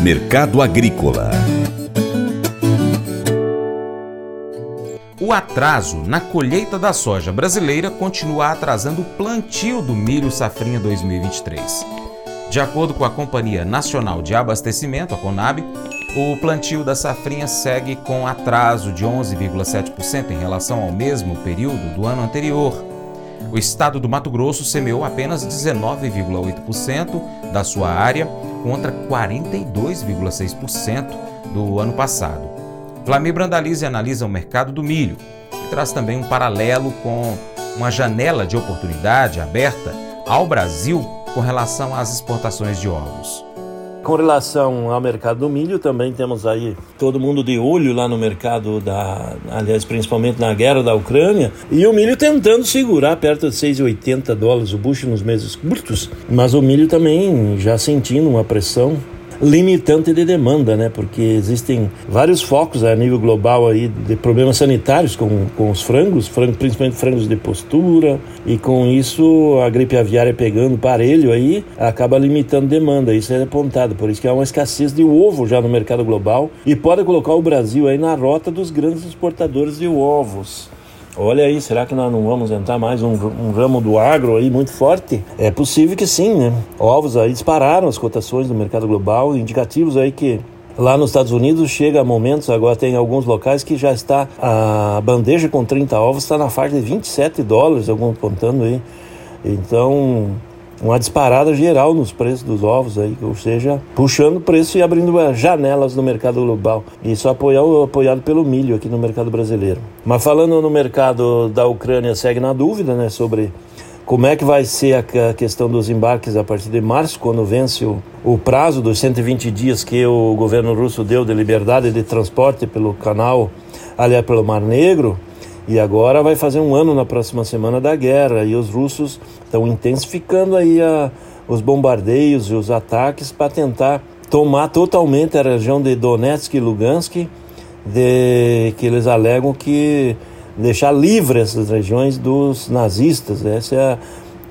Mercado Agrícola O atraso na colheita da soja brasileira continua atrasando o plantio do milho safrinha 2023. De acordo com a Companhia Nacional de Abastecimento, a Conab, o plantio da safrinha segue com atraso de 11,7% em relação ao mesmo período do ano anterior. O estado do Mato Grosso semeou apenas 19,8% da sua área contra 42,6% do ano passado. Flamir Brandalize analisa o mercado do milho e traz também um paralelo com uma janela de oportunidade aberta ao Brasil com relação às exportações de ovos. Com relação ao mercado do milho, também temos aí todo mundo de olho lá no mercado da, aliás, principalmente na guerra da Ucrânia, e o milho tentando segurar perto de 6,80 dólares o bucho nos meses curtos, mas o milho também já sentindo uma pressão limitante de demanda, né? Porque existem vários focos a nível global aí de problemas sanitários com, com os frangos, frangos, principalmente frangos de postura, e com isso a gripe aviária pegando parelho aí acaba limitando demanda. Isso é apontado, por isso que há uma escassez de ovo já no mercado global e pode colocar o Brasil aí na rota dos grandes exportadores de ovos. Olha aí, será que nós não vamos entrar mais um, um, ramo do agro aí muito forte? É possível que sim, né? Ovos aí dispararam as cotações do mercado global, indicativos aí que Lá nos Estados Unidos chega a momentos, agora tem alguns locais que já está a bandeja com 30 ovos está na faixa de 27 dólares, alguns contando aí. Então, uma disparada geral nos preços dos ovos aí, ou seja, puxando o preço e abrindo janelas no mercado global. Isso apoiado, apoiado pelo milho aqui no mercado brasileiro. Mas falando no mercado da Ucrânia, segue na dúvida, né, sobre como é que vai ser a questão dos embarques a partir de março, quando vence o, o prazo dos 120 dias que o governo russo deu de liberdade de transporte pelo canal, aliás, pelo Mar Negro. E agora vai fazer um ano na próxima semana da guerra e os russos estão intensificando aí a, os bombardeios e os ataques para tentar tomar totalmente a região de Donetsk e Lugansk, de, que eles alegam que deixar livre essas regiões dos nazistas. Esse é,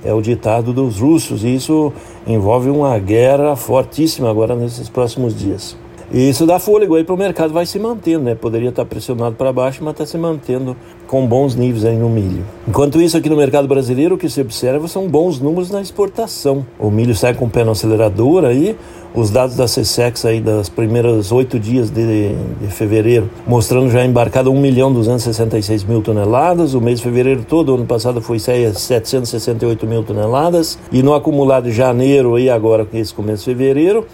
é o ditado dos russos e isso envolve uma guerra fortíssima agora nesses próximos dias. E isso dá fôlego aí para o mercado, vai se mantendo, né? Poderia estar pressionado para baixo, mas está se mantendo com bons níveis aí no milho. Enquanto isso, aqui no mercado brasileiro, o que se observa são bons números na exportação. O milho sai com o pé no acelerador aí, os dados da CSEX aí das primeiras oito dias de, de, fevereiro, mostrando já embarcado 1 milhão 266 mil toneladas, o mês de fevereiro todo, ano passado foi 768 mil toneladas, e no acumulado de janeiro aí agora, com esse começo de fevereiro,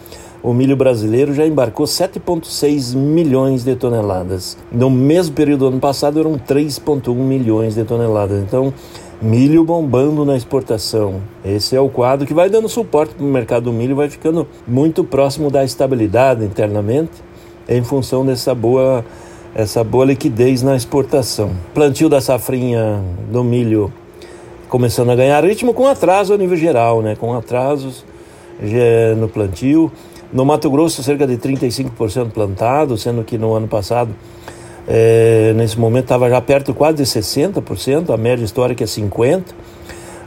o milho brasileiro já embarcou 7,6 milhões de toneladas. No mesmo período do ano passado eram 3,1 milhões de toneladas. Então, milho bombando na exportação. Esse é o quadro que vai dando suporte para o mercado do milho, vai ficando muito próximo da estabilidade internamente, em função dessa boa, essa boa liquidez na exportação. Plantio da safrinha do milho começando a ganhar ritmo com atraso a nível geral, né? com atrasos no plantio. No Mato Grosso, cerca de 35% plantado, sendo que no ano passado, é, nesse momento, estava já perto quase de 60%, a média histórica é 50%.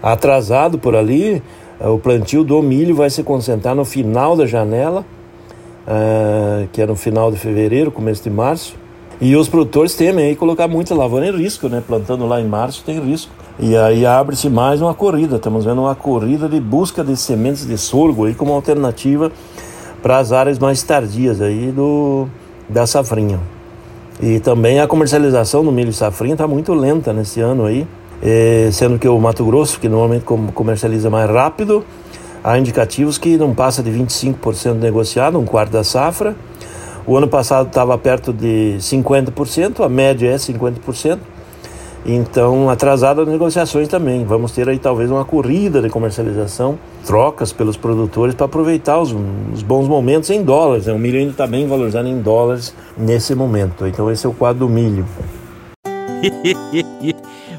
Atrasado por ali, é, o plantio do milho vai se concentrar no final da janela, é, que é no final de fevereiro, começo de março. E os produtores temem aí colocar muita lavoura em risco, né? Plantando lá em março tem risco. E aí abre-se mais uma corrida. Estamos vendo uma corrida de busca de sementes de sorgo aí como alternativa para as áreas mais tardias aí do, da safrinha. E também a comercialização do milho safrinha está muito lenta nesse ano aí, é, sendo que o Mato Grosso, que normalmente comercializa mais rápido, há indicativos que não passa de 25% negociado, um quarto da safra. O ano passado estava perto de 50%, a média é 50%. Então, atrasado as negociações também. Vamos ter aí talvez uma corrida de comercialização, trocas pelos produtores para aproveitar os, os, bons momentos em dólares. Né? O milho ainda está bem valorizado em dólares nesse momento. Então, esse é o quadro do milho.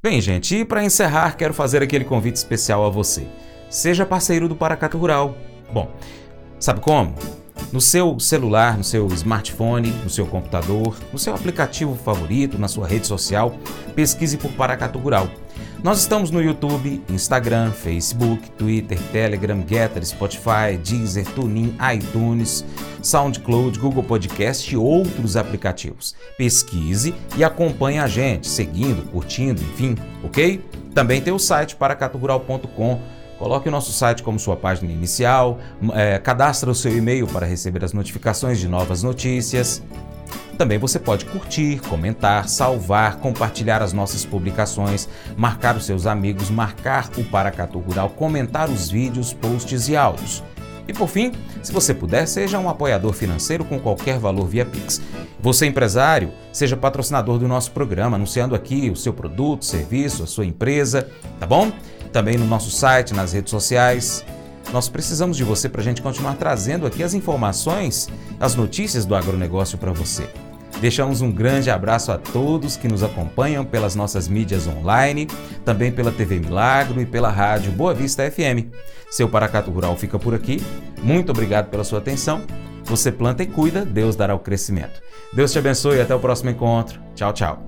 Bem, gente, e para encerrar, quero fazer aquele convite especial a você. Seja parceiro do Paracato Rural. Bom, sabe como? No seu celular, no seu smartphone, no seu computador, no seu aplicativo favorito, na sua rede social, pesquise por Paracato Rural. Nós estamos no YouTube, Instagram, Facebook, Twitter, Telegram, Getter, Spotify, Deezer, TuneIn, iTunes, SoundCloud, Google Podcast e outros aplicativos. Pesquise e acompanhe a gente, seguindo, curtindo, enfim, ok? Também tem o site paracaturural.com Coloque o nosso site como sua página inicial, é, cadastre o seu e-mail para receber as notificações de novas notícias. Também você pode curtir, comentar, salvar, compartilhar as nossas publicações, marcar os seus amigos, marcar o Paracatu Rural, comentar os vídeos, posts e áudios. E por fim, se você puder, seja um apoiador financeiro com qualquer valor via Pix. Você, empresário, seja patrocinador do nosso programa, anunciando aqui o seu produto, serviço, a sua empresa, tá bom? também no nosso site, nas redes sociais. Nós precisamos de você para a gente continuar trazendo aqui as informações, as notícias do agronegócio para você. Deixamos um grande abraço a todos que nos acompanham pelas nossas mídias online, também pela TV Milagro e pela rádio Boa Vista FM. Seu Paracato Rural fica por aqui. Muito obrigado pela sua atenção. Você planta e cuida, Deus dará o crescimento. Deus te abençoe e até o próximo encontro. Tchau, tchau.